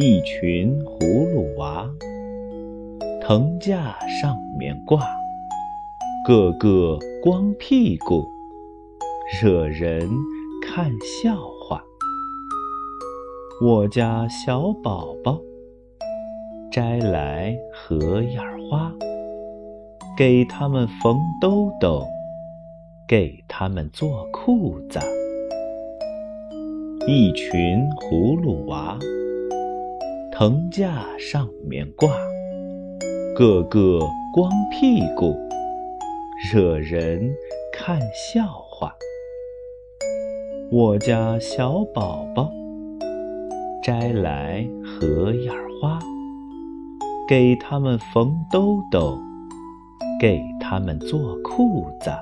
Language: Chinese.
一群葫芦娃，藤架上面挂，个个光屁股，惹人看笑话。我家小宝宝摘来荷叶花，给他们缝兜兜，给他们做裤子。一群葫芦娃，藤架上面挂，个个光屁股，惹人看笑话。我家小宝宝摘来荷叶花，给他们缝兜兜，给他们做裤子。